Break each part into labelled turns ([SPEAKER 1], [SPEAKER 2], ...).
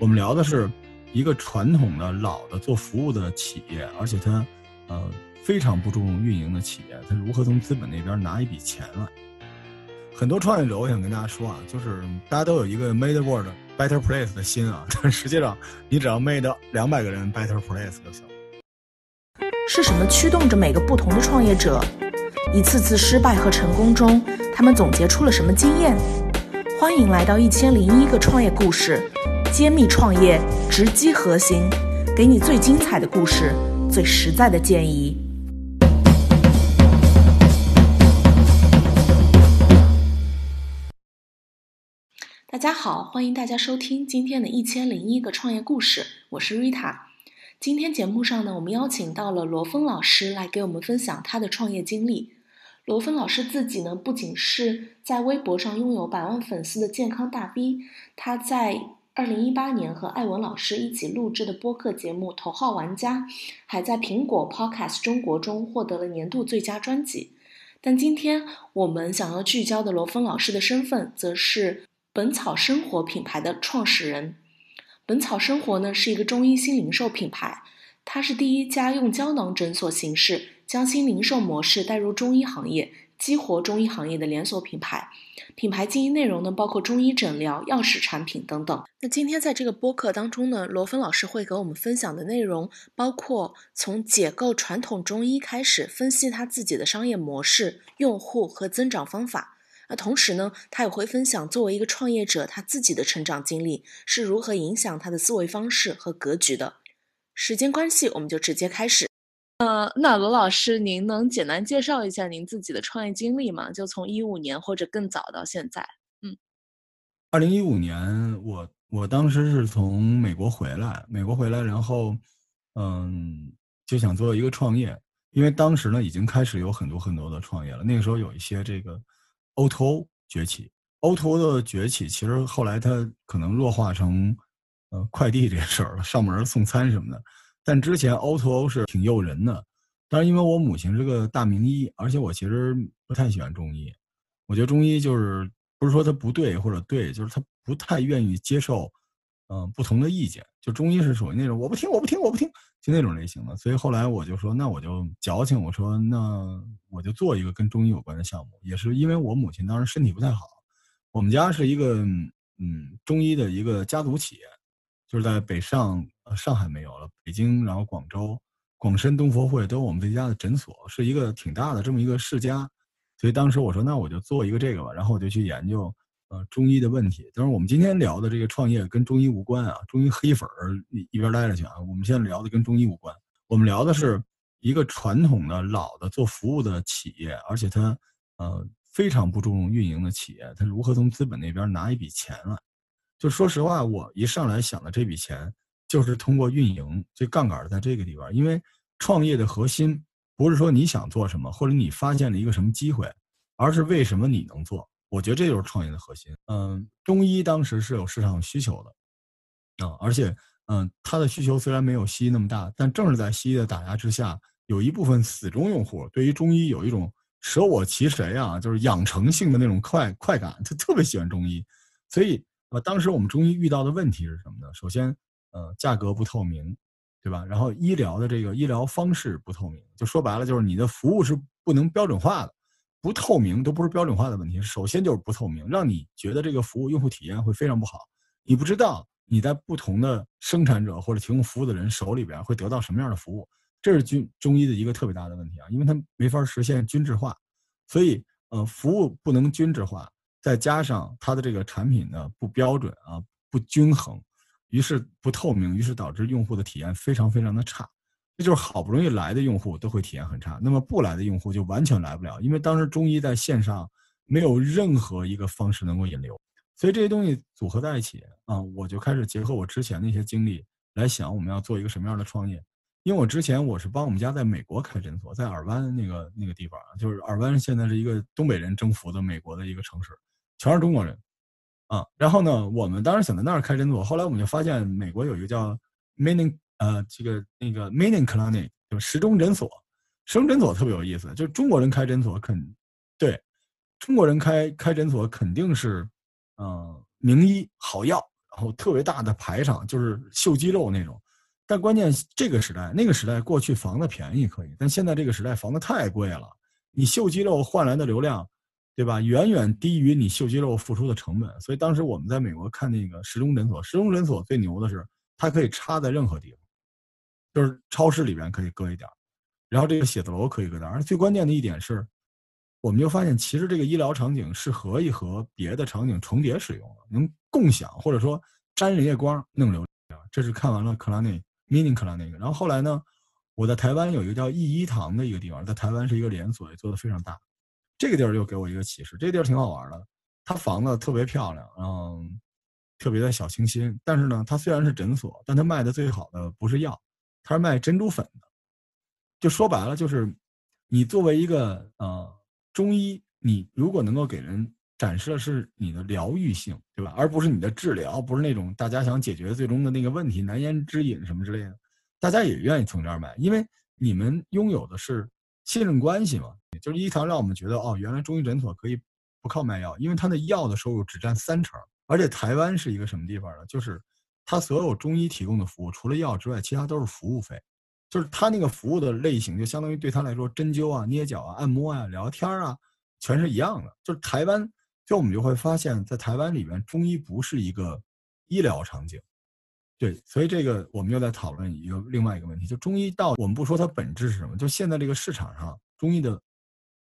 [SPEAKER 1] 我们聊的是一个传统的老的做服务的企业，而且它呃非常不注重运营的企业，它如何从资本那边拿一笔钱来？很多创业者，我想跟大家说啊，就是大家都有一个 made world better place 的心啊，但实际上你只要 made 两百个人 better place 就行。
[SPEAKER 2] 是什么驱动着每个不同的创业者？一次次失败和成功中，他们总结出了什么经验？欢迎来到一千零一个创业故事，揭秘创业直击核心，给你最精彩的故事，最实在的建议。大家好，欢迎大家收听今天的一千零一个创业故事，我是 Rita。今天节目上呢，我们邀请到了罗峰老师来给我们分享他的创业经历。罗峰老师自己呢，不仅是在微博上拥有百万粉丝的健康大 V，他在二零一八年和艾文老师一起录制的播客节目《头号玩家》，还在苹果 Podcast 中国中获得了年度最佳专辑。但今天我们想要聚焦的罗峰老师的身份，则是。本草生活品牌的创始人，本草生活呢是一个中医新零售品牌，它是第一家用胶囊诊所形式将新零售模式带入中医行业、激活中医行业的连锁品牌。品牌经营内容呢包括中医诊疗、药食产品等等。那今天在这个播客当中呢，罗芬老师会给我们分享的内容包括从解构传统中医开始，分析他自己的商业模式、用户和增长方法。那同时呢，他也会分享作为一个创业者他自己的成长经历是如何影响他的思维方式和格局的。时间关系，我们就直接开始。呃，那罗老师，您能简单介绍一下您自己的创业经历吗？就从一五年或者更早到现在。嗯，
[SPEAKER 1] 二零一五年，我我当时是从美国回来，美国回来，然后嗯，就想做一个创业，因为当时呢已经开始有很多很多的创业了。那个时候有一些这个。O2O O 崛起，O2O 的崛起其实后来它可能弱化成，呃，快递这事儿了，上门送餐什么的。但之前 O2O O 是挺诱人的。但是因为我母亲是个大名医，而且我其实不太喜欢中医。我觉得中医就是不是说它不对或者对，就是他不太愿意接受，嗯，不同的意见。就中医是属于那种我不听，我不听，我不听。就那种类型的，所以后来我就说，那我就矫情，我说那我就做一个跟中医有关的项目。也是因为我母亲当时身体不太好，我们家是一个嗯中医的一个家族企业，就是在北上，呃上海没有了，北京，然后广州、广深东佛会都有我们这家的诊所，是一个挺大的这么一个世家。所以当时我说，那我就做一个这个吧，然后我就去研究。呃，中医的问题，当然我们今天聊的这个创业跟中医无关啊，中医黑粉儿一一边待着去啊。我们现在聊的跟中医无关，我们聊的是一个传统的老的做服务的企业，而且它呃非常不注重运营的企业，它如何从资本那边拿一笔钱来？就说实话，我一上来想的这笔钱就是通过运营，这杠杆在这个地方，因为创业的核心不是说你想做什么，或者你发现了一个什么机会，而是为什么你能做。我觉得这就是创业的核心。嗯，中医当时是有市场需求的，啊，而且，嗯，它的需求虽然没有西医那么大，但正是在西医的打压之下，有一部分死忠用户对于中医有一种舍我其谁啊，就是养成性的那种快快感，他特别喜欢中医。所以，呃，当时我们中医遇到的问题是什么呢？首先，呃，价格不透明，对吧？然后医疗的这个医疗方式不透明，就说白了就是你的服务是不能标准化的。不透明都不是标准化的问题，首先就是不透明，让你觉得这个服务用户体验会非常不好。你不知道你在不同的生产者或者提供服务的人手里边会得到什么样的服务，这是中中医的一个特别大的问题啊，因为它没法实现均质化，所以呃服务不能均质化，再加上它的这个产品呢不标准啊不均衡，于是不透明，于是导致用户的体验非常非常的差。这就是好不容易来的用户都会体验很差，那么不来的用户就完全来不了，因为当时中医在线上没有任何一个方式能够引流，所以这些东西组合在一起啊，我就开始结合我之前的一些经历来想我们要做一个什么样的创业。因为我之前我是帮我们家在美国开诊所，在尔湾那个那个地方，就是尔湾现在是一个东北人征服的美国的一个城市，全是中国人啊。然后呢，我们当时想在那儿开诊所，后来我们就发现美国有一个叫 Meaning。呃，这个那个 Meaning Clinic 就时钟诊所，时钟诊所特别有意思，就是中国人开诊所肯对，中国人开开诊所肯定是，嗯，名医好药然后特别大的排场，就是秀肌肉那种。但关键这个时代，那个时代过去房子便宜可以，但现在这个时代房子太贵了。你秀肌肉换来的流量，对吧？远远低于你秀肌肉付出的成本。所以当时我们在美国看那个时钟诊所，时钟诊所最牛的是它可以插在任何地方，就是超市里边可以搁一点，然后这个写字楼可以搁点。而最关键的一点是，我们就发现其实这个医疗场景是可以和别的场景重叠使用的，能共享或者说沾人家光弄流量。这是看完了克拉内。，minin 克拉那个，然后后来呢，我在台湾有一个叫益医堂的一个地方，在台湾是一个连锁，也做的非常大。这个地儿又给我一个启示，这个地儿挺好玩的，它房子特别漂亮，嗯，特别的小清新。但是呢，它虽然是诊所，但它卖的最好的不是药，它是卖珍珠粉的。就说白了，就是你作为一个呃中医，你如果能够给人。展示的是你的疗愈性，对吧？而不是你的治疗，不是那种大家想解决最终的那个问题，难言之隐什么之类的，大家也愿意从这儿买，因为你们拥有的是信任关系嘛。就是医堂让我们觉得，哦，原来中医诊所可以不靠卖药，因为它的药的收入只占三成。而且台湾是一个什么地方呢？就是它所有中医提供的服务，除了药之外，其他都是服务费。就是它那个服务的类型，就相当于对他来说，针灸啊、捏脚啊、按摩啊、聊天啊，全是一样的。就是台湾。就我们就会发现，在台湾里面，中医不是一个医疗场景，对，所以这个我们又在讨论一个另外一个问题，就中医到我们不说它本质是什么，就现在这个市场上，中医的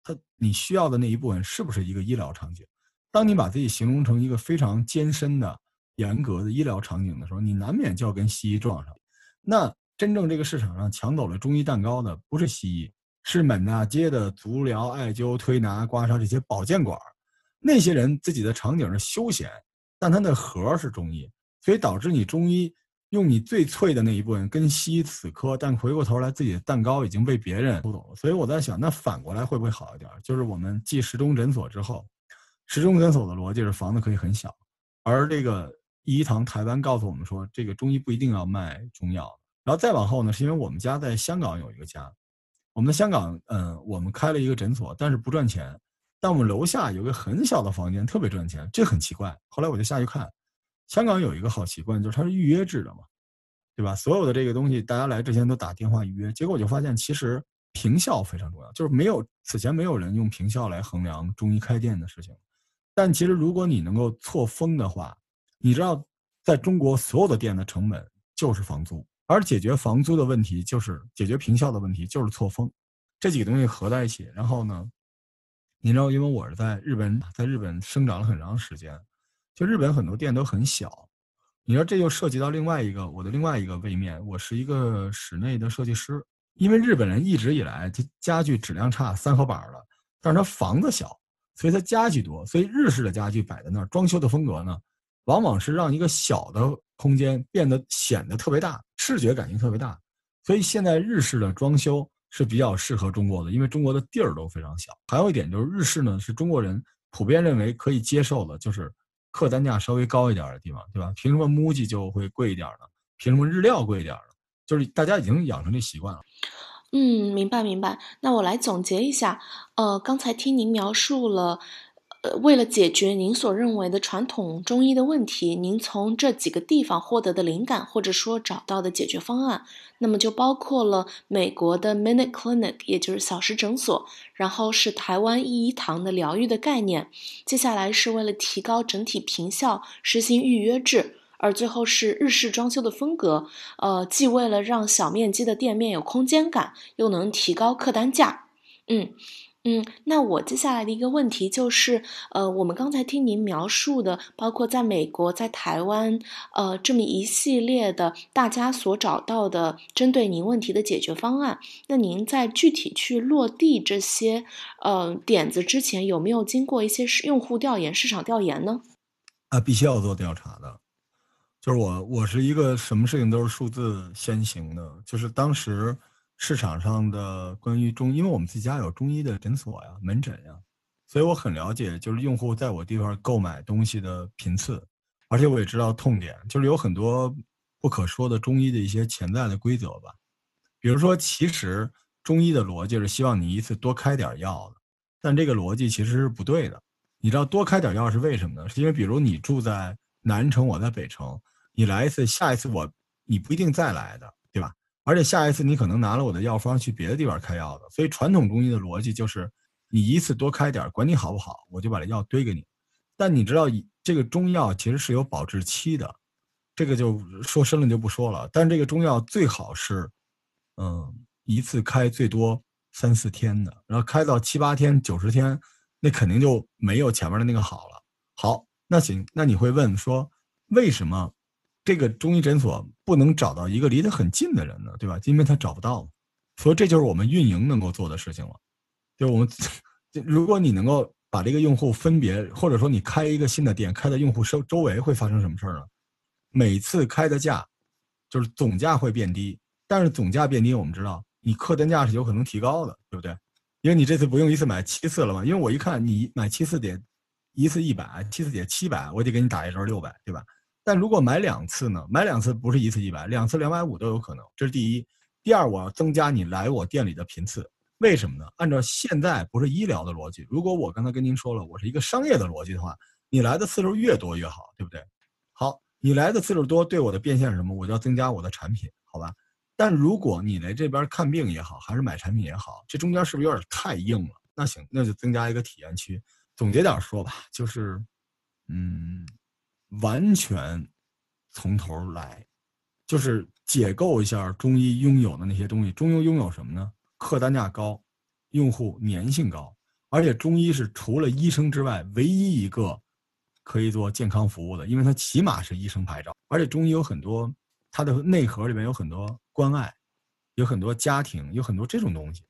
[SPEAKER 1] 它你需要的那一部分是不是一个医疗场景？当你把自己形容成一个非常艰深的、严格的医疗场景的时候，你难免就要跟西医撞上。那真正这个市场上抢走了中医蛋糕的，不是西医，是满大街的足疗、艾灸、推拿、刮痧这些保健馆。那些人自己的场景是休闲，但他的核是中医，所以导致你中医用你最脆的那一部分跟西医死磕，但回过头来自己的蛋糕已经被别人偷走了。所以我在想，那反过来会不会好一点？就是我们继时钟诊所之后，时钟诊所的逻辑是房子可以很小，而这个医堂台湾告诉我们说，这个中医不一定要卖中药。然后再往后呢，是因为我们家在香港有一个家，我们在香港，嗯，我们开了一个诊所，但是不赚钱。但我们楼下有个很小的房间，特别赚钱，这很奇怪。后来我就下去看，香港有一个好习惯，就是它是预约制的嘛，对吧？所有的这个东西，大家来之前都打电话预约。结果我就发现，其实平效非常重要，就是没有此前没有人用平效来衡量中医开店的事情。但其实如果你能够错峰的话，你知道，在中国所有的店的成本就是房租，而解决房租的问题就是解决平效的问题，就是错峰。这几个东西合在一起，然后呢？你知道，因为我是在日本，在日本生长了很长时间，就日本很多店都很小。你说这就涉及到另外一个我的另外一个位面，我是一个室内的设计师。因为日本人一直以来，他家具质量差，三合板的，但是他房子小，所以他家具多，所以日式的家具摆在那儿，装修的风格呢，往往是让一个小的空间变得显得特别大，视觉感应特别大。所以现在日式的装修。是比较适合中国的，因为中国的地儿都非常小。还有一点就是日式呢，是中国人普遍认为可以接受的，就是客单价稍微高一点的地方，对吧？凭什么 MUJI 就会贵一点呢？凭什么日料贵一点呢？就是大家已经养成这习惯了。
[SPEAKER 2] 嗯，明白明白。那我来总结一下，呃，刚才听您描述了。呃，为了解决您所认为的传统中医的问题，您从这几个地方获得的灵感，或者说找到的解决方案，那么就包括了美国的 Minute Clinic，也就是小时诊所，然后是台湾一医堂的疗愈的概念，接下来是为了提高整体平效，实行预约制，而最后是日式装修的风格，呃，既为了让小面积的店面有空间感，又能提高客单价，嗯。嗯，那我接下来的一个问题就是，呃，我们刚才听您描述的，包括在美国、在台湾，呃，这么一系列的大家所找到的针对您问题的解决方案，那您在具体去落地这些呃点子之前，有没有经过一些用户调研、市场调研呢？
[SPEAKER 1] 啊，必须要做调查的，就是我，我是一个什么事情都是数字先行的，就是当时。市场上的关于中，因为我们自己家有中医的诊所呀、门诊呀，所以我很了解，就是用户在我地方购买东西的频次，而且我也知道痛点，就是有很多不可说的中医的一些潜在的规则吧。比如说，其实中医的逻辑是希望你一次多开点药的，但这个逻辑其实是不对的。你知道多开点药是为什么呢？是因为比如你住在南城，我在北城，你来一次，下一次我你不一定再来的，而且下一次你可能拿了我的药方去别的地方开药的，所以传统中医的逻辑就是，你一次多开点，管你好不好，我就把这药堆给你。但你知道，这个中药其实是有保质期的，这个就说深了就不说了。但这个中药最好是，嗯，一次开最多三四天的，然后开到七八天、九十天，那肯定就没有前面的那个好了。好，那行，那你会问说，为什么？这个中医诊所不能找到一个离得很近的人呢，对吧？因为他找不到，所以这就是我们运营能够做的事情了。就我们，如果你能够把这个用户分别，或者说你开一个新的店，开在用户周周围会发生什么事儿呢？每次开的价，就是总价会变低，但是总价变低，我们知道你客单价是有可能提高的，对不对？因为你这次不用一次买七次了嘛？因为我一看你买七次得一次一百，七次得七百，我得给你打一折六百，对吧？但如果买两次呢？买两次不是一次一百，两次两百五都有可能。这是第一。第二，我要增加你来我店里的频次。为什么呢？按照现在不是医疗的逻辑，如果我刚才跟您说了，我是一个商业的逻辑的话，你来的次数越多越好，对不对？好，你来的次数多，对我的变现是什么？我就要增加我的产品，好吧？但如果你来这边看病也好，还是买产品也好，这中间是不是有点太硬了？那行，那就增加一个体验区。总结点说吧，就是，嗯。完全从头来，就是解构一下中医拥有的那些东西。中医拥有什么呢？客单价高，用户粘性高，而且中医是除了医生之外唯一一个可以做健康服务的，因为它起码是医生牌照。而且中医有很多，它的内核里面有很多关爱，有很多家庭，有很多这种东西。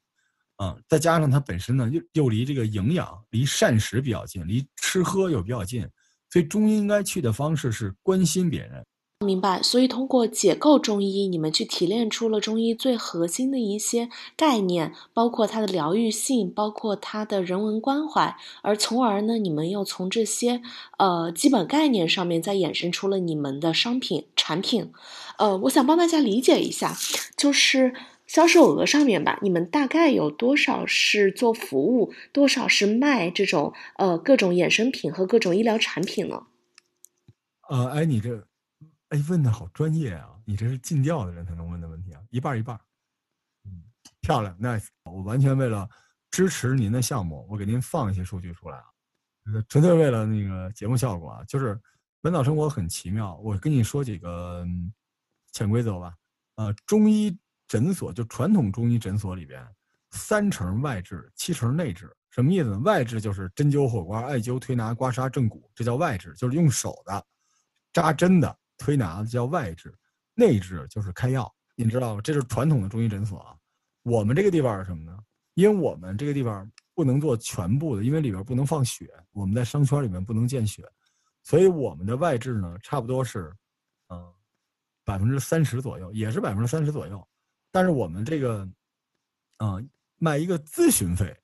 [SPEAKER 1] 嗯，再加上它本身呢，又又离这个营养、离膳食比较近，离吃喝又比较近。所以中医应该去的方式是关心别人，
[SPEAKER 2] 明白。所以通过解构中医，你们去提炼出了中医最核心的一些概念，包括它的疗愈性，包括它的人文关怀，而从而呢，你们又从这些呃基本概念上面再衍生出了你们的商品产品。呃，我想帮大家理解一下，就是。销售额上面吧，你们大概有多少是做服务，多少是卖这种呃各种衍生品和各种医疗产品呢？
[SPEAKER 1] 呃，哎，你这，哎，问的好专业啊！你这是尽调的人才能问的问题啊，一半一半。嗯，漂亮，nice。我完全为了支持您的项目，我给您放一些数据出来啊，纯粹为了那个节目效果啊。就是本草生活很奇妙，我跟你说几个潜规则吧。呃，中医。诊所就传统中医诊所里边，三成外治，七成内治，什么意思呢？外治就是针灸、火刮、艾灸、推拿、刮痧、正骨，这叫外治，就是用手的，扎针的、推拿的叫外治。内治就是开药，你知道吗？这是传统的中医诊所啊。我们这个地方是什么呢？因为我们这个地方不能做全部的，因为里边不能放血，我们在商圈里面不能见血，所以我们的外治呢，差不多是，嗯，百分之三十左右，也是百分之三十左右。但是我们这个，啊，卖一个咨询费，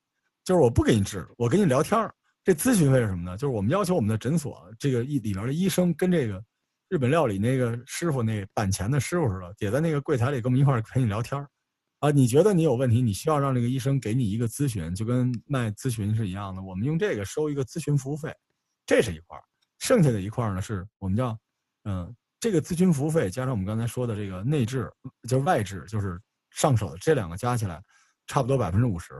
[SPEAKER 1] 就是我不给你治，我跟你聊天。这咨询费是什么呢？就是我们要求我们的诊所这个一里边的医生跟这个日本料理那个师傅那板前的师傅似的，也在那个柜台里跟我们一块儿陪你聊天儿。啊，你觉得你有问题，你需要让这个医生给你一个咨询，就跟卖咨询是一样的。我们用这个收一个咨询服务费，这是一块。剩下的一块呢，是我们叫，嗯。这个咨询服务费加上我们刚才说的这个内置，就是外置，就是上手的这两个加起来，差不多百分之五十。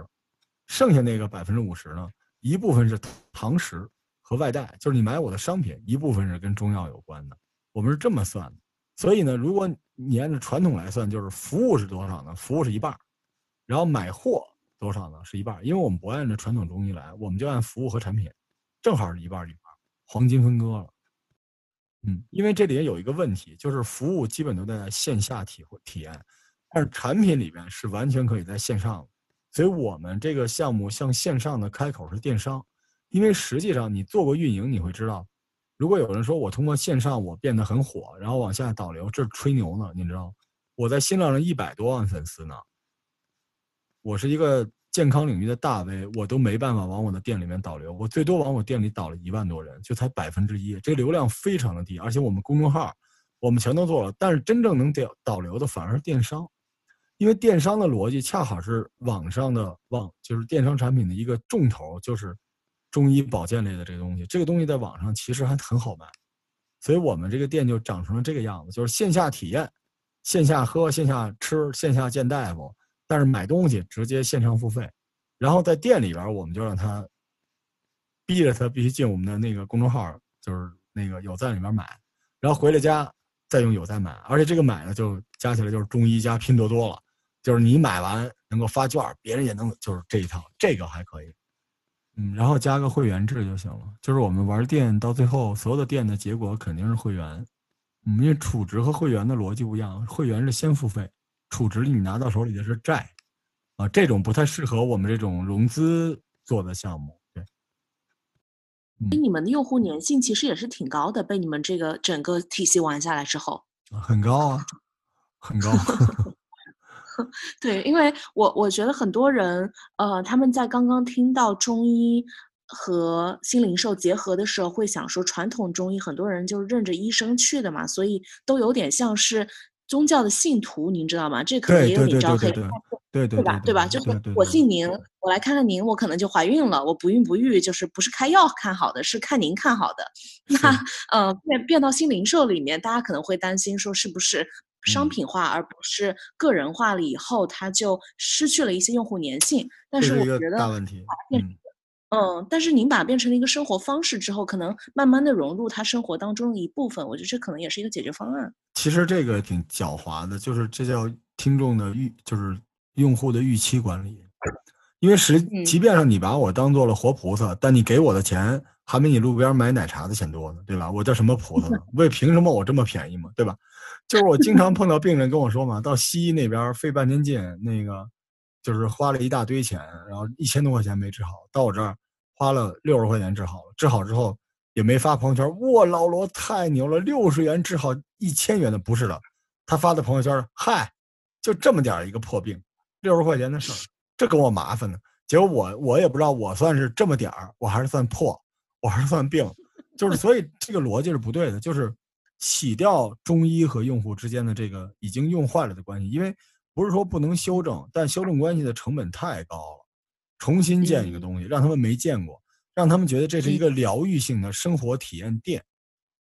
[SPEAKER 1] 剩下那个百分之五十呢，一部分是堂食和外带，就是你买我的商品，一部分是跟中药有关的。我们是这么算的。所以呢，如果你按照传统来算，就是服务是多少呢？服务是一半，然后买货多少呢？是一半。因为我们不按照传统中医来，我们就按服务和产品，正好是一半一半，黄金分割了。嗯，因为这里面有一个问题，就是服务基本都在线下体会体验，但是产品里面是完全可以在线上，所以我们这个项目向线上的开口是电商，因为实际上你做过运营，你会知道，如果有人说我通过线上我变得很火，然后往下导流，这是吹牛呢，你知道，我在新浪上一百多万粉丝呢，我是一个。健康领域的大 V，我都没办法往我的店里面导流，我最多往我店里导了一万多人，就才百分之一，这个流量非常的低。而且我们公众号，我们全都做了，但是真正能导导流的反而是电商，因为电商的逻辑恰好是网上的网，就是电商产品的一个重头，就是中医保健类的这个东西。这个东西在网上其实还很好卖，所以我们这个店就长成了这个样子，就是线下体验，线下喝，线下吃，线下见大夫，但是买东西直接线上付费。然后在店里边，我们就让他逼着他必须进我们的那个公众号，就是那个有赞里面买，然后回了家再用有赞买，而且这个买呢就加起来就是中医加拼多多了，就是你买完能够发券，别人也能就是这一套，这个还可以，嗯，然后加个会员制就行了。就是我们玩店到最后，所有的店的结果肯定是会员，嗯，因为储值和会员的逻辑不一样，会员是先付费，储值你拿到手里的是债。啊，这种不太适合我们这种融资做的项目。对，
[SPEAKER 2] 你们的用户粘性其实也是挺高的，被你们这个整个体系玩下来之后，
[SPEAKER 1] 很高啊，很高。
[SPEAKER 2] 对，因为我我觉得很多人，呃，他们在刚刚听到中医和新零售结合的时候，会想说传统中医很多人就认着医生去的嘛，所以都有点像是。宗教的信徒，您知道吗？这可能也有点招黑，
[SPEAKER 1] 对
[SPEAKER 2] 对吧？对吧？就是我信您，我来看看您，我可能就怀孕了。我不孕不育，就是不是开药看好的，是看您看好的。那呃，变变到新零售里面，大家可能会担心说，是不是商品化而不是个人化了以后，它就失去了一些用户粘性？但是我觉得
[SPEAKER 1] 大问题。
[SPEAKER 2] 嗯，但是您把它变成了一个生活方式之后，可能慢慢的融入他生活当中的一部分，我觉得这可能也是一个解决方案。
[SPEAKER 1] 其实这个挺狡猾的，就是这叫听众的预，就是用户的预期管理。因为实，即便是你把我当做了活菩萨，但你给我的钱还没你路边买奶茶的钱多呢，对吧？我叫什么菩萨呢？为凭什么我这么便宜嘛，对吧？就是我经常碰到病人跟我说嘛，到西医那边费半天劲，那个。就是花了一大堆钱，然后一千多块钱没治好，到我这儿花了六十块钱治好了。治好之后也没发朋友圈，哇，老罗太牛了，六十元治好一千元的，不是的，他发的朋友圈，嗨，就这么点一个破病，六十块钱的事儿，这给我麻烦呢。结果我我也不知道我算是这么点儿，我还是算破，我还是算病，就是所以这个逻辑是不对的，就是洗掉中医和用户之间的这个已经用坏了的关系，因为。不是说不能修正，但修正关系的成本太高了。重新建一个东西，让他们没见过，让他们觉得这是一个疗愈性的生活体验店，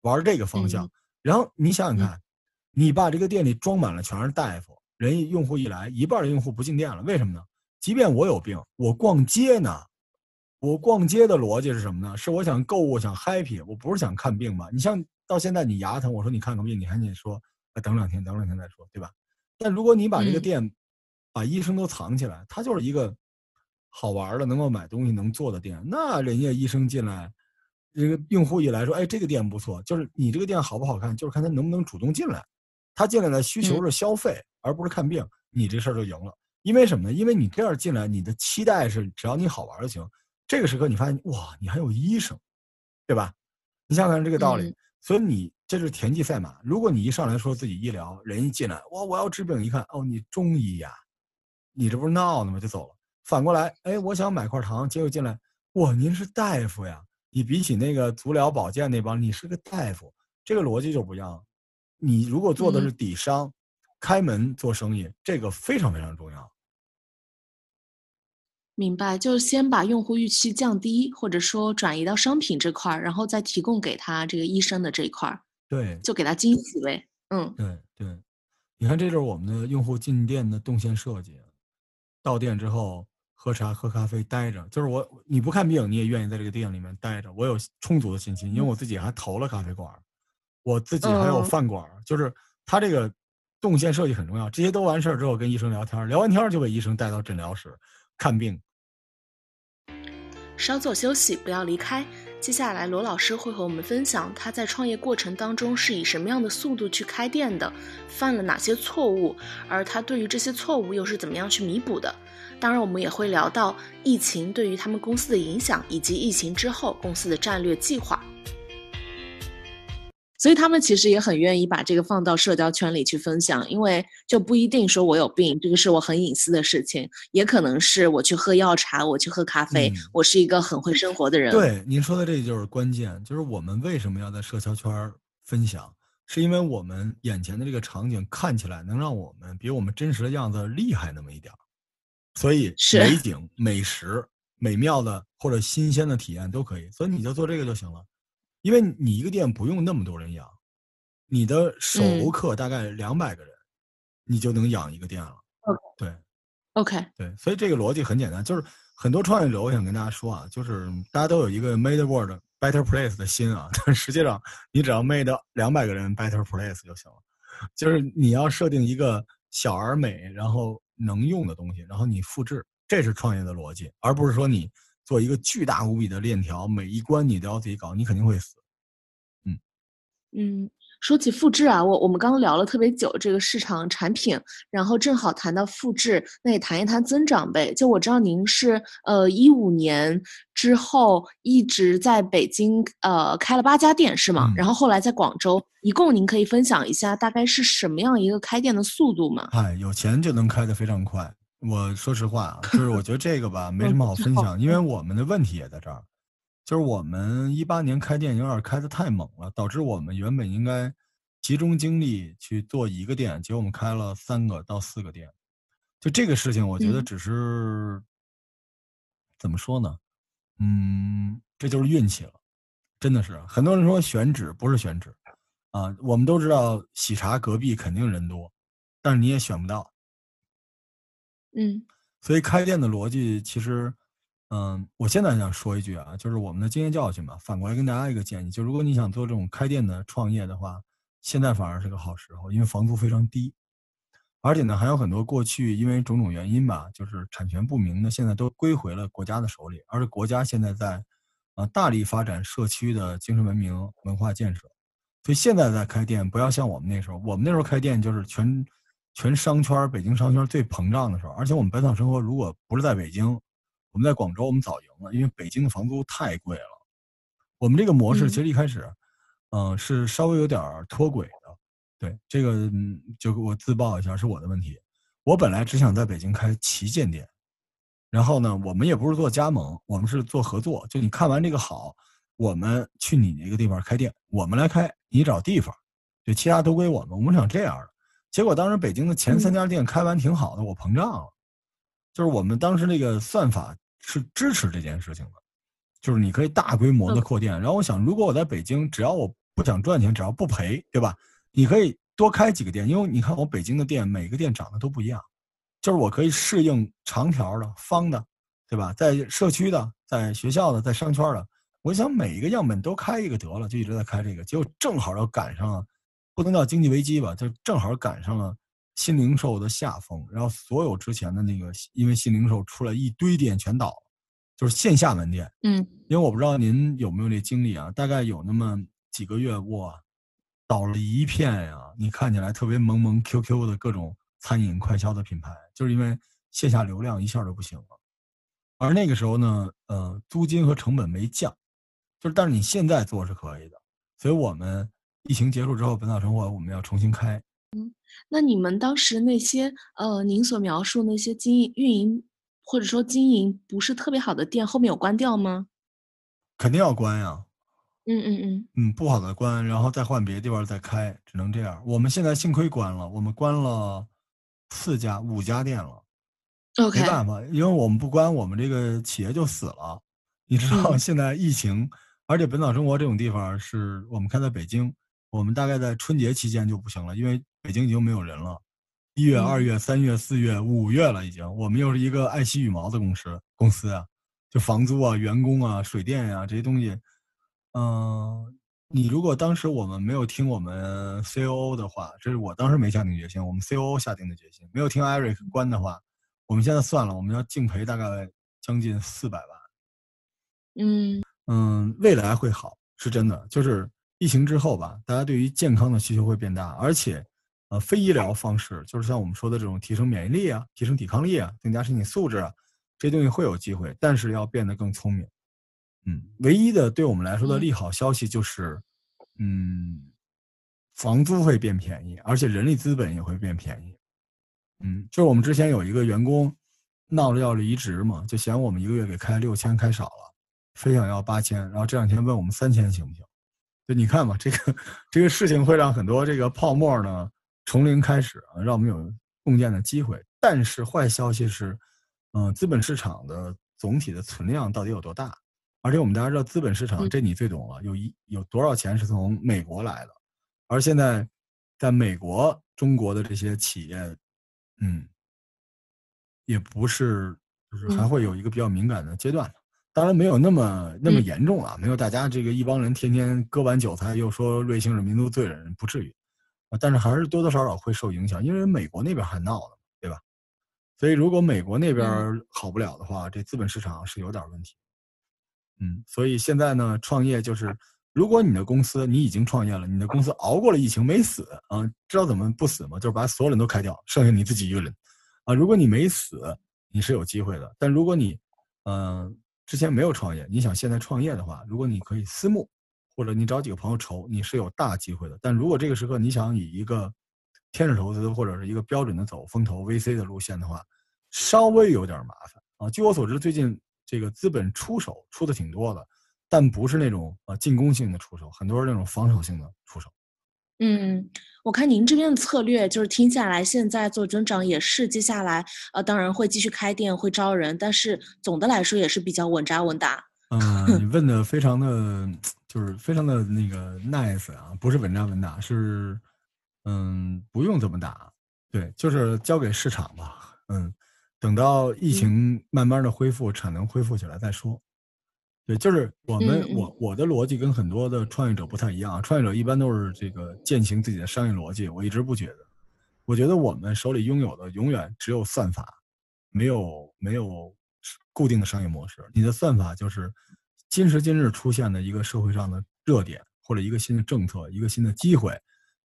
[SPEAKER 1] 玩这个方向。然后你想想看，你把这个店里装满了全是大夫，人用户一来，一半的用户不进店了，为什么呢？即便我有病，我逛街呢，我逛街的逻辑是什么呢？是我想购物，想 happy，我不是想看病吧？你像到现在你牙疼，我说你看个病，你还得说等两天，等两天再说，对吧？但如果你把这个店，把医生都藏起来，它就是一个好玩的、能够买东西、能做的店。那人家医生进来，这个用户一来说：“哎，这个店不错。”就是你这个店好不好看，就是看他能不能主动进来。他进来的需求是消费，而不是看病。你这事儿就赢了。因为什么呢？因为你这样进来，你的期待是只要你好玩就行。这个时刻你发现，哇，你还有医生，对吧？你想想看这个道理。所以你这是田忌赛马。如果你一上来说自己医疗，人一进来，哇，我要治病，一看，哦，你中医呀，你这不是闹呢吗？就走了。反过来，哎，我想买块糖，结果进来，哇，您是大夫呀？你比起那个足疗保健那帮，你是个大夫，这个逻辑就不一样。你如果做的是底商，开门做生意，这个非常非常重要。
[SPEAKER 2] 明白，就是先把用户预期降低，或者说转移到商品这块儿，然后再提供给他这个医生的这一块儿。
[SPEAKER 1] 对，
[SPEAKER 2] 就给他惊喜呗。嗯，
[SPEAKER 1] 对对，你看，这就是我们的用户进店的动线设计。到店之后喝茶喝咖啡待着，就是我你不看病你也愿意在这个店里面待着。我有充足的信心，因为我自己还投了咖啡馆，我自己还有饭馆，就是他这个动线设计很重要。这些都完事儿之后，跟医生聊天，聊完天就被医生带到诊疗室。看病，
[SPEAKER 2] 稍作休息，不要离开。接下来，罗老师会和我们分享他在创业过程当中是以什么样的速度去开店的，犯了哪些错误，而他对于这些错误又是怎么样去弥补的。当然，我们也会聊到疫情对于他们公司的影响，以及疫情之后公司的战略计划。所以他们其实也很愿意把这个放到社交圈里去分享，因为就不一定说我有病，这个是我很隐私的事情，也可能是我去喝药茶，我去喝咖啡，我是一个很会生活的人。
[SPEAKER 1] 对，您说的这就是关键，就是我们为什么要在社交圈分享，是因为我们眼前的这个场景看起来能让我们比我们真实的样子厉害那么一点儿，所以美景、美食、美妙的或者新鲜的体验都可以，所以你就做这个就行了。因为你一个店不用那么多人养，你的首
[SPEAKER 2] 嗯。
[SPEAKER 1] 客大概两百个人，你就能养一个店了。对。
[SPEAKER 2] OK，
[SPEAKER 1] 对，所以这个逻辑很简单，就是很多创业者，我想跟大家说啊，就是大家都有一个 made the world better place 的心啊，但实际上你只要 made 两百个人 better place 就行了，就是你要设定一个小而美，然后能用的东西，然后你复制，这是创业的逻辑，而不是说你做一个巨大无比的链条，每一关你都要自己搞，你肯定会死。
[SPEAKER 2] 嗯嗯，说起复制啊，我我们刚刚聊了特别久这个市场产品，然后正好谈到复制，那也谈一谈增长呗。就我知道您是呃一五年之后一直在北京呃开了八家店是吗？
[SPEAKER 1] 嗯
[SPEAKER 2] 然后后来在广州，一共您可以分享一下大概是什么样一个开店的速度吗？
[SPEAKER 1] 哎，有钱就能开得非常快。我说实话啊，就是我觉得这个吧，没什么好分享，因为我们的问题也在这儿，就是我们一八年开店有点开得太猛了，导致我们原本应该集中精力去做一个店，结果我们开了三个到四个店。就这个事情，我觉得
[SPEAKER 2] 嗯
[SPEAKER 1] 只是、怎么说呢？嗯，这就是运气了，真的是。很多人说选址不是选址啊，我们都知道喜茶隔壁肯定人多，但是你也选不到。
[SPEAKER 2] 嗯
[SPEAKER 1] 所以开店的逻辑其实，嗯，我现在想说一句啊，就是我们的经验教训吧。反过来跟大家一个建议，就如果你想做这种开店的创业的话，现在反而是个好时候，因为房租非常低，而且呢还有很多过去因为种种原因吧，就是产权不明的，现在都归回了国家的手里，而且国家现在在，啊、大力发展社区的精神文明文化建设，所以现在在开店，不要像我们那时候，我们那时候开店就是全全商圈，北京商圈最膨胀的时候。而且我们本草生活如果不是在北京，我们在广州，我们早赢了，因为北京的房租太贵了。我们这个模式
[SPEAKER 2] 嗯
[SPEAKER 1] 其实一开始，嗯、是稍微有点脱轨的。对这个，嗯就我自曝一下，是我的问题。我本来只想在北京开旗舰店，然后呢，我们也不是做加盟，我们是做合作。就你看完这个好，我们去你那个地方开店，我们来开，你找地方，对，其他都归我们。我们想这样的。结果当时北京的前三家店开完挺好的，我膨胀了。就是我们当时那个算法是支持这件事情的，就是你可以大规模的扩店。然后我想，如果我在北京，只要我不想赚钱，只要不赔，对吧？你可以多开几个店，因为你看我北京的店，每个店长得都不一样，就是我可以适应长条的、方的，对吧？在社区的、在学校的、在商圈的，我想每一个样本都开一个得了，就一直在开这个。结果正好要赶上了，不能叫经济危机吧，就正好赶上了新零售的下风，然后所有之前的那个因为新零售出来一堆店全倒了，就是线下门店。
[SPEAKER 2] 嗯
[SPEAKER 1] 因为我不知道您有没有这经历啊，大概有那么几个月，哇，倒了一片呀！你看起来特别萌萌 QQ 的各种餐饮快消的品牌，就是因为线下流量一下就不行了。而那个时候呢，呃，租金和成本没降，就是但是你现在做是可以的，所以我们疫情结束之后，本草生活我们要重新开。
[SPEAKER 2] 嗯那你们当时那些呃，您所描述那些经营运营或者说经营不是特别好的店，后面有关掉吗？
[SPEAKER 1] 肯定要关呀，
[SPEAKER 2] 嗯嗯嗯
[SPEAKER 1] 嗯，不好的关，然后再换别的地方再开，只能这样。我们现在幸亏关了，我们关了四家、五家店了。
[SPEAKER 2] ，OK，
[SPEAKER 1] 没办法，因为我们不关，我们这个企业就死了。你知道
[SPEAKER 2] 嗯
[SPEAKER 1] 现在疫情，而且本草生活这种地方是我们开在北京，我们大概在春节期间就不行了，因为北京已经没有人了。一月、
[SPEAKER 2] 嗯
[SPEAKER 1] 二月、三月、四月、五月了，已经。我们又是一个爱惜羽毛的公司，公司啊，就房租啊、员工啊、水电呀、这些东西，嗯、你如果当时我们没有听我们 COO 的话，这是我当时没下定决心，我们 COO 下定的决心，没有听 Eric 关的话，我们现在算了，我们要净赔大概将近四百万。
[SPEAKER 2] 嗯
[SPEAKER 1] 嗯，未来会好，是真的。就是疫情之后吧，大家对于健康的需求会变大，而且，呃，非医疗方式，就是像我们说的这种提升免疫力啊、提升抵抗力啊、增加身体素质啊，这些东西会有机会，但是要变得更聪明。嗯，唯一的对我们来说的
[SPEAKER 2] 嗯
[SPEAKER 1] 利好消息就是，嗯，房租会变便宜，而且人力资本也会变便宜。嗯，就是我们之前有一个员工闹着要离职嘛，就嫌我们一个月给开六千开少了。非想要八千，然后这两天问我们三千行不行？就你看吧，这个这个事情会让很多这个泡沫呢从零开始啊，让我们有共建的机会。但是坏消息是，嗯、资本市场的总体的存量到底有多大？而且我们大家知道，资本市场
[SPEAKER 2] 嗯
[SPEAKER 1] 这你最懂了，有一有多少钱是从美国来的，而现在在美国、中国的这些企业，嗯，也不是，就是还
[SPEAKER 2] 嗯
[SPEAKER 1] 会有一个比较敏感的阶段的。当然没有那么那么
[SPEAKER 2] 嗯
[SPEAKER 1] 严重啊，没有大家这个一帮人天天割完韭菜又说瑞幸是民族罪人，不至于啊。但是还是多多少少会受影响，因为美国那边还闹呢，对吧？所以如果美国那边
[SPEAKER 2] 嗯
[SPEAKER 1] 好不了的话，这资本市场是有点问题。嗯，所以现在呢，创业就是，如果你的公司你已经创业了，你的公司熬过了疫情没死啊，知道怎么不死吗？就是把所有人都开掉，剩下你自己一个人啊。如果你没死，你是有机会的。但如果你，嗯、之前没有创业，你想现在创业的话，如果你可以私募，或者你找几个朋友筹，你是有大机会的。但如果这个时刻你想以一个天使投资或者是一个标准的走风投 VC 的路线的话，稍微有点麻烦啊。据我所知，最近这个资本出手出的挺多的，但不是那种呃进攻性的出手，很多是那种防守性的出手。
[SPEAKER 2] 嗯，我看您这边的策略就是听下来，现在做增长也是接下来呃，当然会继续开店，会招人，但是总的来说也是比较稳扎稳打。
[SPEAKER 1] 嗯，你问的非常的，就是非常的那个 nice 啊，不是稳扎稳打，是嗯，不用怎么打，对，就是交给市场吧，嗯，等到疫情慢慢的恢复，产能恢复起来再说。对，就是我们我我的逻辑跟很多的创业者不太一样，创业者一般都是这个践行自己的商业逻辑，我一直不觉得，我觉得我们手里拥有的永远只有算法，没有没有固定的商业模式。你的算法就是今时今日出现的一个社会上的热点，或者一个新的政策、一个新的机会，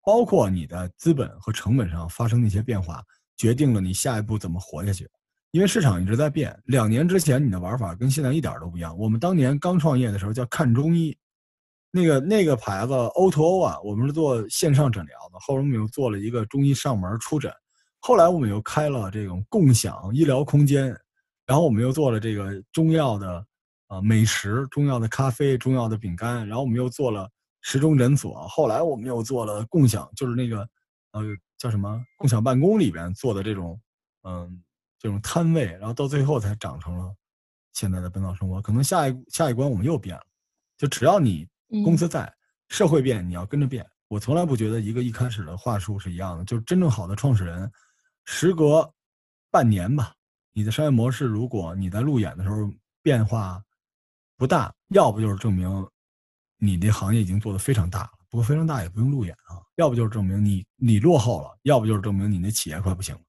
[SPEAKER 1] 包括你的资本和成本上发生的一些变化，决定了你下一步怎么活下去。因为市场一直在变，两年之前你的玩法跟现在一点都不一样。我们当年刚创业的时候叫看中医，那个那个牌子 O to O 啊，我们是做线上诊疗的，后来我们又做了一个中医上门出诊，后来我们又开了这种共享医疗空间，然后我们又做了这个中药的呃美食、中药的咖啡、中药的饼干，然后我们又做了时钟诊所，后来我们又做了共享，就是那个呃叫什么共享办公里边做的这种嗯。这种摊位，然后到最后才长成了现在的本草生活。可能下一下一关我们又变了，就只要你公司在，社会变，你要跟着变。我从来不觉得一个一开始的话术是一样的，就是真正好的创始人，时隔半年吧，你的商业模式如果你在路演的时候变化不大，要不就是证明你这行业已经做得非常大了。不过非常大也不用路演啊，要不就是证明你你落后了，要不就是证明你那企业快不行了。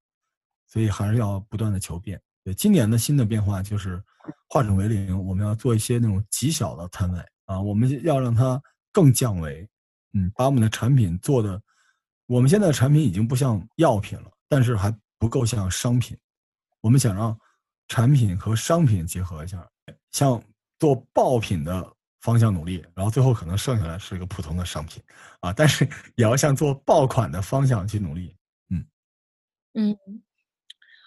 [SPEAKER 1] 所以还是要不断的求变。对，今年的新的变化就是化整为零，我们要做一些那种极小的摊位啊，我们要让它更降维，嗯，把我们的产品做的，我们现在的产品已经不像药品了，但是还不够像商品，我们想让产品和商品结合一下，向做爆品的方向努力，然后最后可能剩下来是一个普通的商品啊，但是 也要向做爆款的方向去努力，嗯
[SPEAKER 2] 嗯。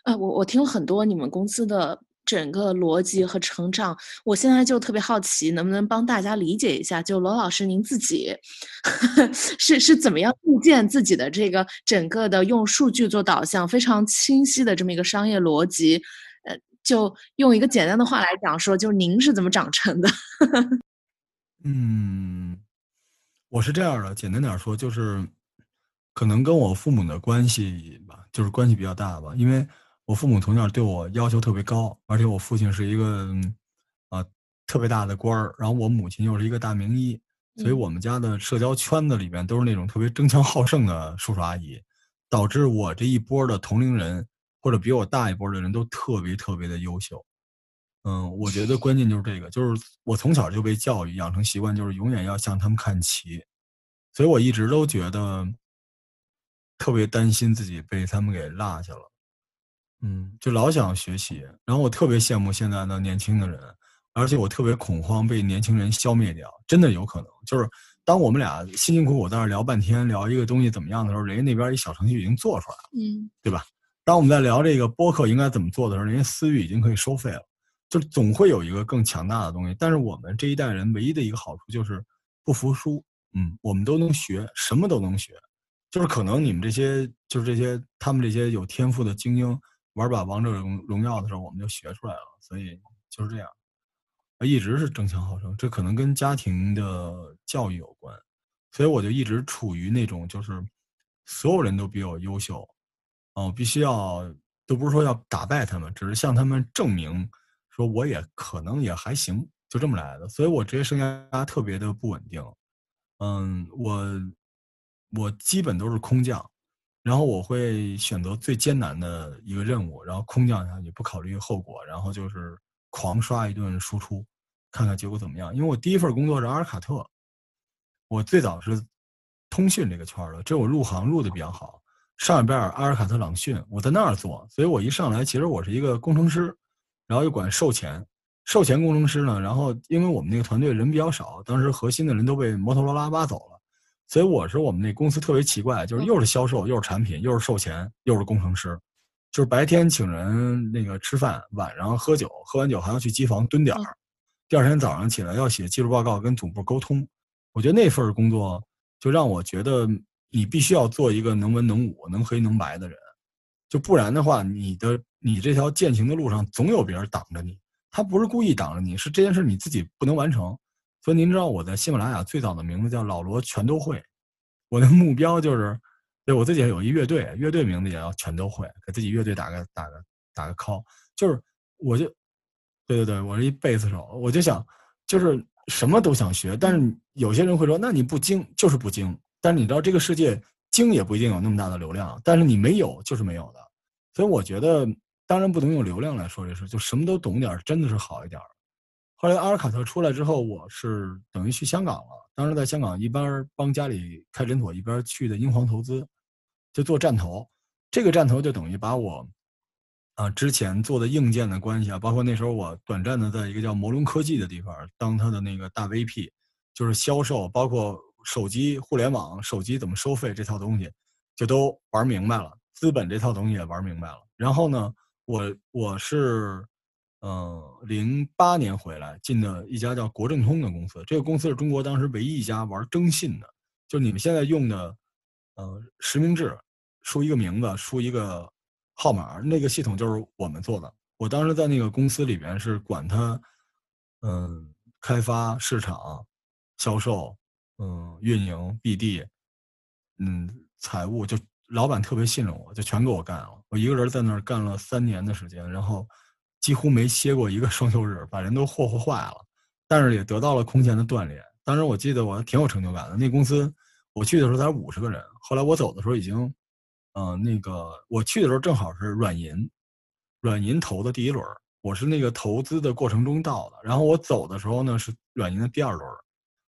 [SPEAKER 2] 呃，我我听了很多你们公司的整个逻辑和成长，我现在就特别好奇，能不能帮大家理解一下，就罗老师您自己 是是怎么样构建自己的这个整个的用数据做导向非常清晰的这么一个商业逻辑？呃，就用一个简单的话来讲说，就是您是怎么长成的？
[SPEAKER 1] 嗯，我是这样的，简单点说，就是可能跟我父母的关系吧，就是关系比较大吧，因为。我父母从小对我要求特别高，而且我父亲是一个啊、呃、特别大的官儿，然后我母亲又是一个大名医，所以我们家的社交圈子里边都是那种特别争强好胜的叔叔阿姨，导致我这一波的同龄人或者比我大一波的人都特别特别的优秀。嗯，我觉得关键就是这个，就是我从小就被教育养成习惯，就是永远要向他们看齐，所以我一直都觉得特别担心自己被他们给落下了。嗯，就老想学习，然后我特别羡慕现在的年轻的人，而且我特别恐慌被年轻人消灭掉，真的有可能。就是当我们俩辛辛苦苦在那聊半天，聊一个东西怎么样的时候，人家那边一小程序已经做出来了，
[SPEAKER 2] 嗯，
[SPEAKER 1] 对吧？当我们在聊这个播客应该怎么做的时候，人家私域已经可以收费了，就总会有一个更强大的东西。但是我们这一代人唯一的一个好处就是不服输，嗯，我们都能学，什么都能学，就是可能你们这些就是这些他们这些有天赋的精英。玩把王者荣荣耀的时候，我们就学出来了，所以就是这样。一直是争强好胜，这可能跟家庭的教育有关，所以我就一直处于那种就是所有人都比我优秀，哦，必须要都不是说要打败他们，只是向他们证明说我也可能也还行，就这么来的。所以我职业生涯特别的不稳定，嗯，我我基本都是空降，然后我会选择最艰难的一个任务，然后空降下去，不考虑后果，然后就是狂刷一顿输出。看看结果怎么样？因为我第一份工作是阿尔卡特，我最早是通讯这个圈的，这我入行入的比较好。上一边阿尔卡特朗讯，我在那儿做，所以我一上来其实我是一个工程师，然后又管售前，售前工程师呢。然后因为我们那个团队人比较少，当时核心的人都被摩托罗拉挖走了，所以我是我们那公司特别奇怪，就是又是销售，又是产品，又是售前，又是工程师，就是白天请人那个吃饭，晚上喝酒，喝完酒还要去机房蹲点儿。第二天早上起来要写技术报告，跟总部沟通。我觉得那份工作就让我觉得你必须要做一个能文能武、能黑能白的人，就不然的话，你的你这条践行的路上总有别人挡着你。他不是故意挡着你，是这件事你自己不能完成。所以您知道我在喜马拉雅最早的名字叫老罗全都会，我的目标就是对我自己有一乐队，乐队名字也要全都会，给自己乐队打个打个打个 call，就是我就。对对对，我是一贝斯手，我就想，就是什么都想学，但是有些人会说，那你不精就是不精，但是你知道这个世界精也不一定有那么大的流量，但是你没有就是没有的，所以我觉得当然不能用流量来说这事，就什么都懂点真的是好一点后来阿尔卡特出来之后，我是等于去香港了，当时在香港一边帮家里开诊所，一边去的英皇投资，就做站投，这个站投就等于把我。啊，之前做的硬件的关系啊，包括那时候我短暂的在一个叫摩伦科技的地方当他的那个大 VP，就是销售，包括手机互联网、手机怎么收费这套东西，就都玩明白了。资本这套东西也玩明白了。然后呢，我我是，嗯，零八年回来进的一家叫国正通的公司，这个公司是中国当时唯一一家玩征信的，就你们现在用的，呃，实名制，输一个名字，输一个。号码那个系统就是我们做的。我当时在那个公司里边是管它，嗯，开发、市场、销售、嗯，运营、BD，嗯，财务，就老板特别信任我，就全给我干了。我一个人在那儿干了三年的时间，然后几乎没歇过一个双休日，把人都霍霍坏了。但是也得到了空前的锻炼。当时我记得我挺有成就感的。那公司我去的时候才五十个人，后来我走的时候已经。嗯，那个我去的时候正好是软银，软银投的第一轮，我是那个投资的过程中到的。然后我走的时候呢，是软银的第二轮，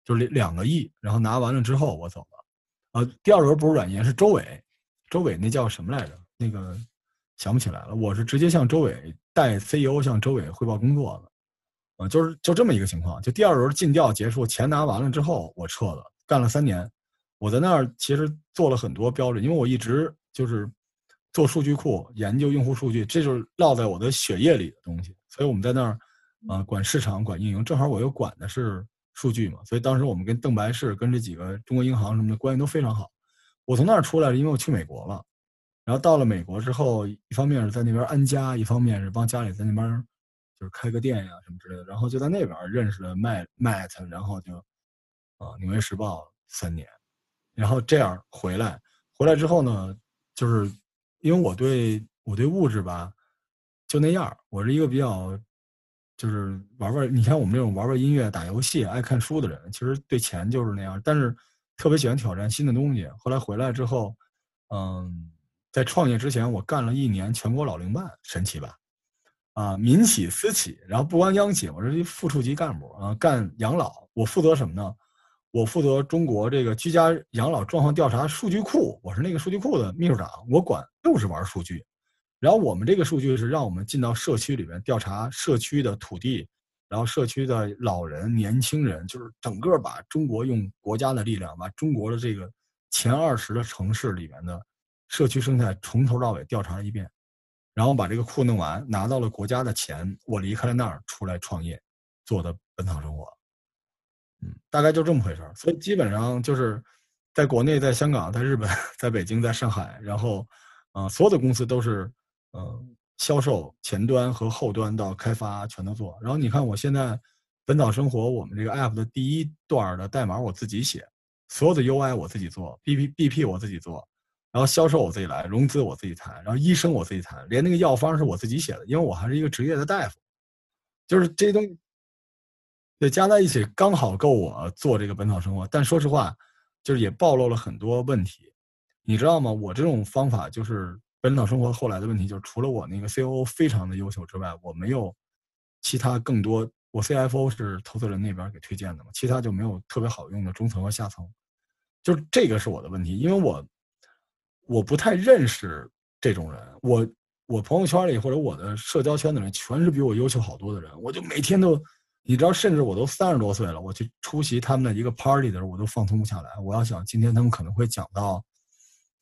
[SPEAKER 1] 就是两两个亿。然后拿完了之后我走了。呃，第二轮不是软银，是周伟，周伟那叫什么来着？那个想不起来了。我是直接向周伟带 CEO 向周伟汇报工作的，啊，就是就这么一个情况。就第二轮尽调结束，钱拿完了之后我撤了，干了三年。我在那儿其实做了很多标准，因为我一直。就是做数据库、研究用户数据，这就是烙在我的血液里的东西。所以我们在那儿，啊，管市场、管运营，正好我又管的是数据嘛。所以当时我们跟邓白氏、跟这几个中国银行什么的关系都非常好。我从那儿出来是因为我去美国了，然后到了美国之后，一方面是在那边安家，一方面是帮家里在那边就是开个店呀什么之类的。然后就在那边认识了麦麦特，然后就啊，《纽约时报》三年，然后这样回来，回来之后呢。就是，因为我对我对物质吧，就那样。我是一个比较，就是玩玩。你像我们这种玩玩音乐、打游戏、爱看书的人，其实对钱就是那样。但是特别喜欢挑战新的东西。后来回来之后，嗯，在创业之前，我干了一年全国老龄办，神奇吧？啊，民企、私企，然后不光央企，我是一副处级干部啊，干养老。我负责什么呢？我负责中国这个居家养老状况调查数据库，我是那个数据库的秘书长，我管就是玩数据。然后我们这个数据是让我们进到社区里面调查社区的土地，然后社区的老人、年轻人，就是整个把中国用国家的力量，把中国的这个前二十的城市里面的社区生态从头到尾调查了一遍，然后把这个库弄完，拿到了国家的钱，我离开了那儿出来创业，做的本草生活。嗯，大概就这么回事儿，所以基本上就是在国内、在香港、在日本、在北京、在上海，然后，啊，所有的公司都是，嗯，销售前端和后端到开发全都做。然后你看我现在，本草生活我们这个 app 的第一段的代码我自己写，所有的 UI 我自己做，BP BP 我自己做，然后销售我自己来，融资我自己谈，然后医生我自己谈，连那个药方是我自己写的，因为我还是一个职业的大夫，就是这些东西，对，加在一起刚好够我做这个本草生活。但说实话，就是也暴露了很多问题，你知道吗？我这种方法就是本草生活后来的问题，就是除了我那个 COO 非常的优秀之外，我没有其他更多。我 CFO 是投资人那边给推荐的嘛，其他就没有特别好用的中层和下层，就是这个是我的问题，因为我我不太认识这种人，我我朋友圈里或者我的社交圈的人全是比我优秀好多的人，我就每天都，你知道，甚至我都三十多岁了，我去出席他们的一个 party 的时候，我都放松不下来，我要想今天他们可能会讲到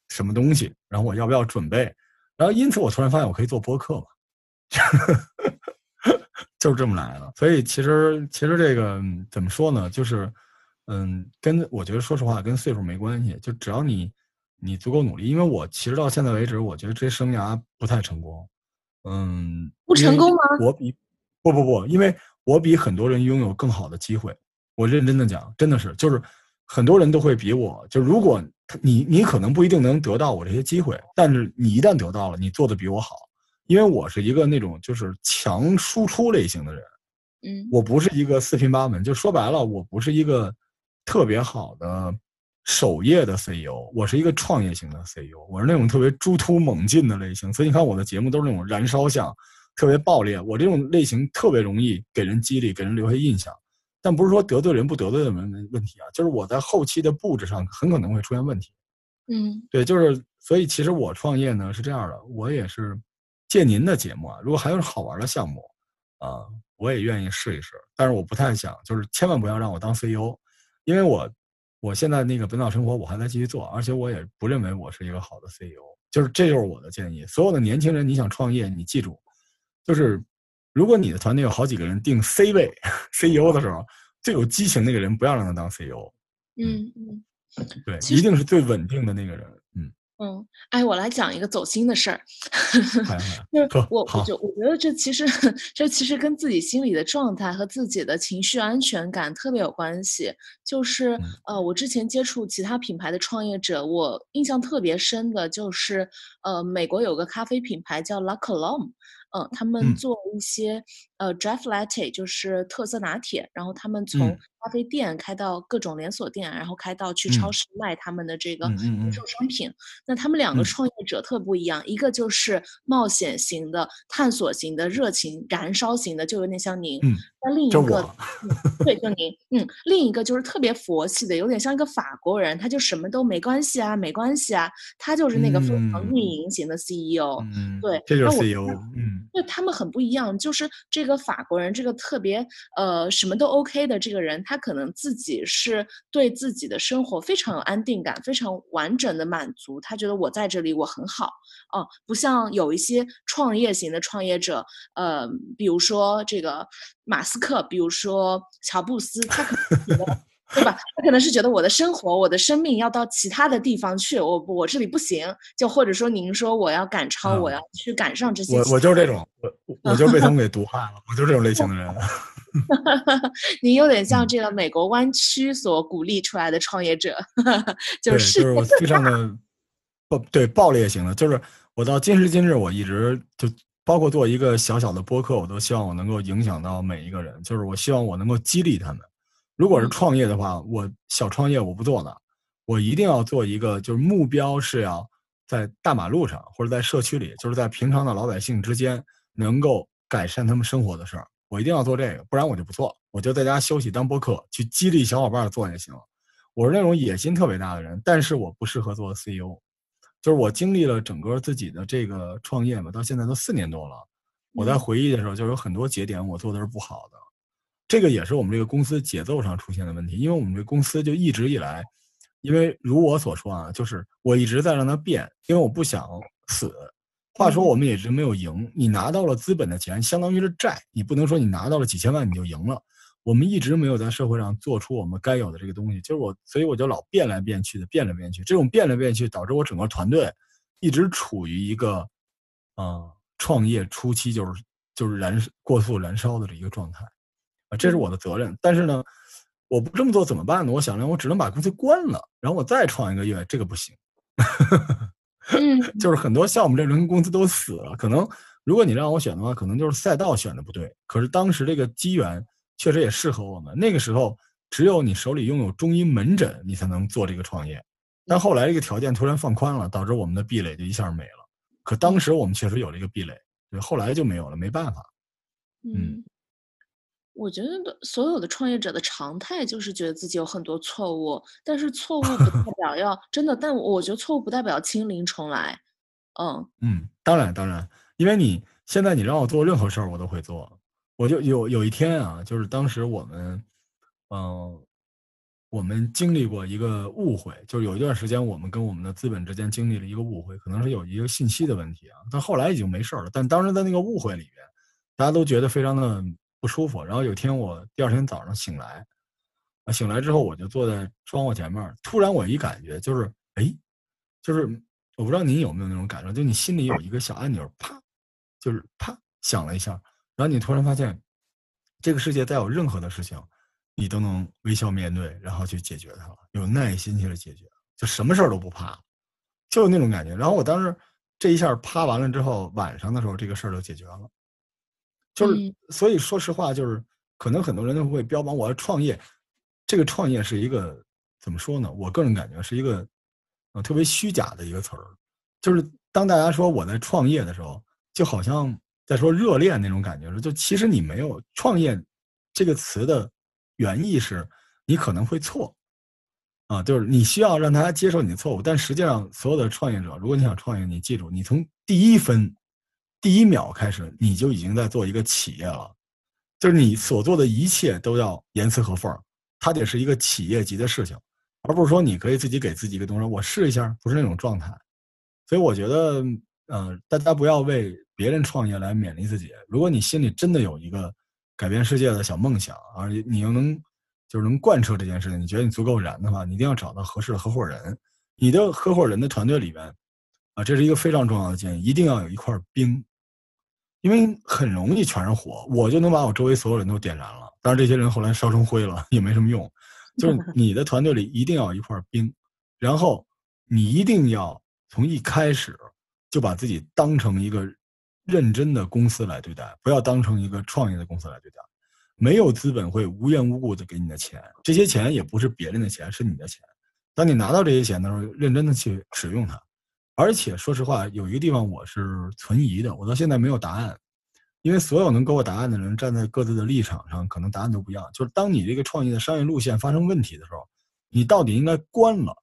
[SPEAKER 1] 什么东西，然后我要不要准备，然后因此我突然发现我可以做播客嘛。就是这么来的，所以其实其实这个怎么说呢？就是，嗯，跟我觉得说实话跟岁数没关系，就只要你你足够努力。因为我其实到现在为止，我觉得这生涯不太成功，嗯，
[SPEAKER 2] 不成功吗？
[SPEAKER 1] 我比不不不，因为我比很多人拥有更好的机会。我认真的讲，真的是，就是很多人都会比我，就如果你你可能不一定能得到我这些机会，但是你一旦得到了，你做的比我好。因为我是一个那种就是强输出类型的人，
[SPEAKER 2] 嗯，
[SPEAKER 1] 我不是一个四平八稳，就说白了，我不是一个特别好的守业的 CEO，我是一个创业型的 CEO，我是那种特别猪突猛进的类型，所以你看我的节目都是那种燃烧向，特别爆裂，我这种类型特别容易给人激励，给人留下印象，但不是说得罪人不得罪的问问题啊，就是我在后期的布置上很可能会出现问题，
[SPEAKER 2] 嗯，
[SPEAKER 1] 对，就是所以其实我创业呢是这样的，我也是。借您的节目啊，如果还有好玩的项目，啊，我也愿意试一试。但是我不太想，就是千万不要让我当 CEO，因为我我现在那个本草生活我还在继续做，而且我也不认为我是一个好的 CEO。就是这就是我的建议。所有的年轻人，你想创业，你记住，就是如果你的团队有好几个人定 C 位 CEO 的时候，最有激情那个人不要让他当 CEO。
[SPEAKER 2] 嗯嗯，
[SPEAKER 1] 对，一定是最稳定的那个人。嗯。
[SPEAKER 2] 嗯，哎，我来讲一个走心的事儿，就是我，我就我觉得这其实这其实跟自己心里的状态和自己的情绪安全感特别有关系。就是呃，我之前接触其他品牌的创业者，我印象特别深的就是，呃，美国有个咖啡品牌叫 La Colombe。嗯，他们做一些呃 draft latte，就是特色拿铁，然后他们从咖啡店开到各种连锁店，然后开到去超市卖他们的这个零售商品。那他们两个创业者特不一样，一个就是冒险型的、探索型的、热情燃烧型的，就有点像您。那另一个，对，就您。嗯，另一个就是特别佛系的，有点像一个法国人，他就什么都没关系啊，没关系啊，他就是那个非常运营型的 CEO。
[SPEAKER 1] 嗯，
[SPEAKER 2] 对，
[SPEAKER 1] 这就是 CEO。嗯。
[SPEAKER 2] 那他们很不一样，就是这个法国人，这个特别呃什么都 OK 的这个人，他可能自己是对自己的生活非常有安定感，非常完整的满足，他觉得我在这里我很好哦，不像有一些创业型的创业者，呃，比如说这个马斯克，比如说乔布斯，他可能觉得。对吧？他可能是觉得我的生活、我的生命要到其他的地方去，我我这里不行。就或者说，您说我要赶超，我要去赶上这些。
[SPEAKER 1] 我我就是这种，我我就被他们给毒 害了。我就是这种类型的人。
[SPEAKER 2] 您有点像这个美国湾区所鼓励出来的创业者，
[SPEAKER 1] 就
[SPEAKER 2] 是
[SPEAKER 1] 就是非常的不对爆裂型的。就是我到今时今日，我一直就包括做一个小小的播客，我都希望我能够影响到每一个人。就是我希望我能够激励他们。如果是创业的话，我小创业我不做的，我一定要做一个，就是目标是要在大马路上或者在社区里，就是在平常的老百姓之间能够改善他们生活的事儿，我一定要做这个，不然我就不做，我就在家休息当播客，去激励小伙伴做也行。我是那种野心特别大的人，但是我不适合做 CEO，就是我经历了整个自己的这个创业嘛，到现在都四年多了，我在回忆的时候就有很多节点我做的是不好的。这个也是我们这个公司节奏上出现的问题，因为我们这个公司就一直以来，因为如我所说啊，就是我一直在让它变，因为我不想死。话说我们也一直没有赢，你拿到了资本的钱，相当于是债，你不能说你拿到了几千万你就赢了。我们一直没有在社会上做出我们该有的这个东西，就是我，所以我就老变来变去的，变来变去。这种变来变去导致我整个团队一直处于一个，啊，创业初期就是就是燃过速燃烧的这一个状态。啊，这是我的责任。但是呢，我不这么做怎么办呢？我想了，我只能把公司关了，然后我再创一个业，这个不行。
[SPEAKER 2] 嗯，
[SPEAKER 1] 就是很多像我们这轮公司都死了。可能如果你让我选的话，可能就是赛道选的不对。可是当时这个机缘确实也适合我们。那个时候，只有你手里拥有中医门诊，你才能做这个创业。但后来这个条件突然放宽了，导致我们的壁垒就一下没了。可当时我们确实有这个壁垒，对，后来就没有了，没办法。
[SPEAKER 2] 嗯，我觉得所有的创业者的常态就是觉得自己有很多错误，但是错误不代 表要真的，但我觉得错误不代表清零重来。嗯
[SPEAKER 1] 嗯，当然当然，因为你现在你让我做任何事儿，我都会做。我就有有一天啊，就是当时我们，嗯。我们经历过一个误会，就是有一段时间，我们跟我们的资本之间经历了一个误会，可能是有一个信息的问题啊。但后来已经没事了。但当时在那个误会里面，大家都觉得非常的不舒服。然后有天，我第二天早上醒来，啊，醒来之后我就坐在窗户前面，突然我一感觉就是，哎，就是我不知道您有没有那种感受，就你心里有一个小按钮，啪，就是啪响了一下，然后你突然发现，这个世界再有任何的事情。你都能微笑面对，然后去解决它了，有耐心去解决，就什么事儿都不怕，就有那种感觉。然后我当时这一下趴完了之后，晚上的时候这个事儿就解决了。就是所以说实话，就是可能很多人都会标榜我要创业，这个创业是一个怎么说呢？我个人感觉是一个呃特别虚假的一个词儿。就是当大家说我在创业的时候，就好像在说热恋那种感觉，就其实你没有创业这个词的。原意是，你可能会错，啊，就是你需要让大家接受你的错误。但实际上，所有的创业者，如果你想创业，你记住，你从第一分、第一秒开始，你就已经在做一个企业了。就是你所做的一切都要严丝合缝，它得是一个企业级的事情，而不是说你可以自己给自己一个东西，我试一下，不是那种状态。所以我觉得，呃，大家不要为别人创业来勉励自己。如果你心里真的有一个。改变世界的小梦想啊！你又能就是能贯彻这件事情，你觉得你足够燃的话，你一定要找到合适的合伙人。你的合伙人的团队里边啊，这是一个非常重要的建议，一定要有一块冰，因为很容易全是火，我就能把我周围所有人都点燃了。当然，这些人后来烧成灰了，也没什么用。就是 你的团队里一定要有一块冰，然后你一定要从一开始就把自己当成一个。认真的公司来对待，不要当成一个创业的公司来对待。没有资本会无缘无故的给你的钱，这些钱也不是别人的钱，是你的钱。当你拿到这些钱的时候，认真的去使用它。而且说实话，有一个地方我是存疑的，我到现在没有答案。因为所有能给我答案的人站在各自的立场上，可能答案都不一样。就是当你这个创业的商业路线发生问题的时候，你到底应该关了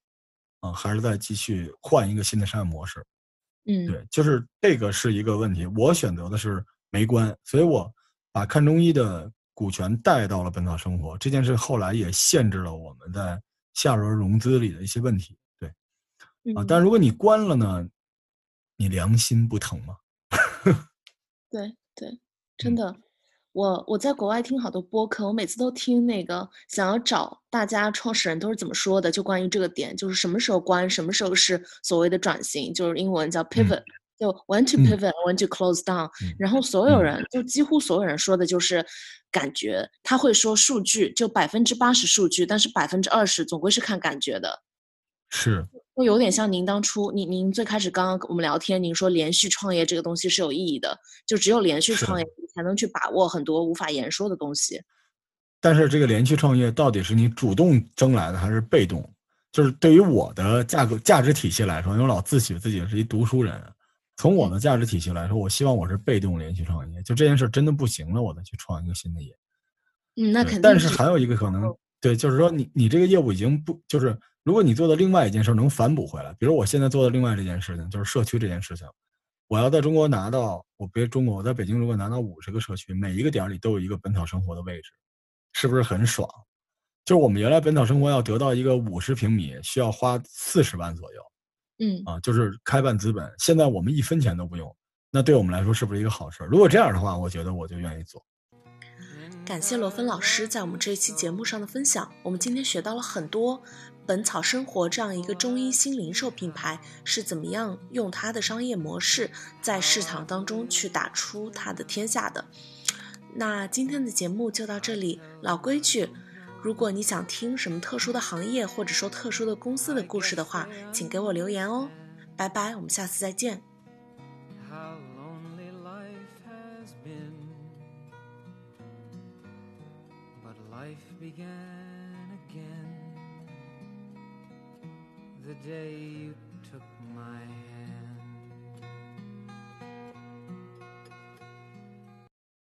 [SPEAKER 1] 啊，还是再继续换一个新的商业模式？
[SPEAKER 2] 嗯，
[SPEAKER 1] 对，就是这个是一个问题。我选择的是没关，所以我把看中医的股权带到了本草生活。这件事后来也限制了我们在下轮融资里的一些问题。对，啊，但如果你关了呢，你良心不疼吗？
[SPEAKER 2] 对对，真的。我我在国外听好多播客，我每次都听那个想要找大家创始人都是怎么说的，就关于这个点，就是什么时候关，什么时候是所谓的转型，就是英文叫 pivot，就 when to pivot，when to close down。然后所有人就几乎所有人说的就是感觉，他会说数据，就百分之八十数据，但是百分之二十总归是看感觉的。
[SPEAKER 1] 是。
[SPEAKER 2] 会有点像您当初，您您最开始刚刚我们聊天，您说连续创业这个东西是有意义的，就只有连续创业才能去把握很多无法言说的东西。
[SPEAKER 1] 但是这个连续创业到底是你主动争来的还是被动？就是对于我的价格价值体系来说，因为我老自诩自己是一读书人，从我的价值体系来说，我希望我是被动连续创业。就这件事真的不行了，我再去创一个新的业。
[SPEAKER 2] 嗯，那肯定。
[SPEAKER 1] 但是还有一个可能，对，就是说你你这个业务已经不就是。如果你做的另外一件事能反补回来，比如我现在做的另外这件事情，就是社区这件事情，我要在中国拿到，我别中国，我在北京如果拿到五十个社区，每一个点里都有一个本草生活的位置，是不是很爽？就是我们原来本草生活要得到一个五十平米，需要花四十万左右，
[SPEAKER 2] 嗯，
[SPEAKER 1] 啊，就是开办资本，现在我们一分钱都不用，那对我们来说是不是一个好事？如果这样的话，我觉得我就愿意做。
[SPEAKER 2] 感谢罗芬老师在我们这一期节目上的分享，我们今天学到了很多。本草生活这样一个中医新零售品牌是怎么样用它的商业模式在市场当中去打出它的天下的？
[SPEAKER 3] 那今天的节目就到这里。老规矩，如果你想听什么特殊的行业或者说特殊的公司的故事的话，请给我留言哦。拜拜，我们下次再见。The day you took my.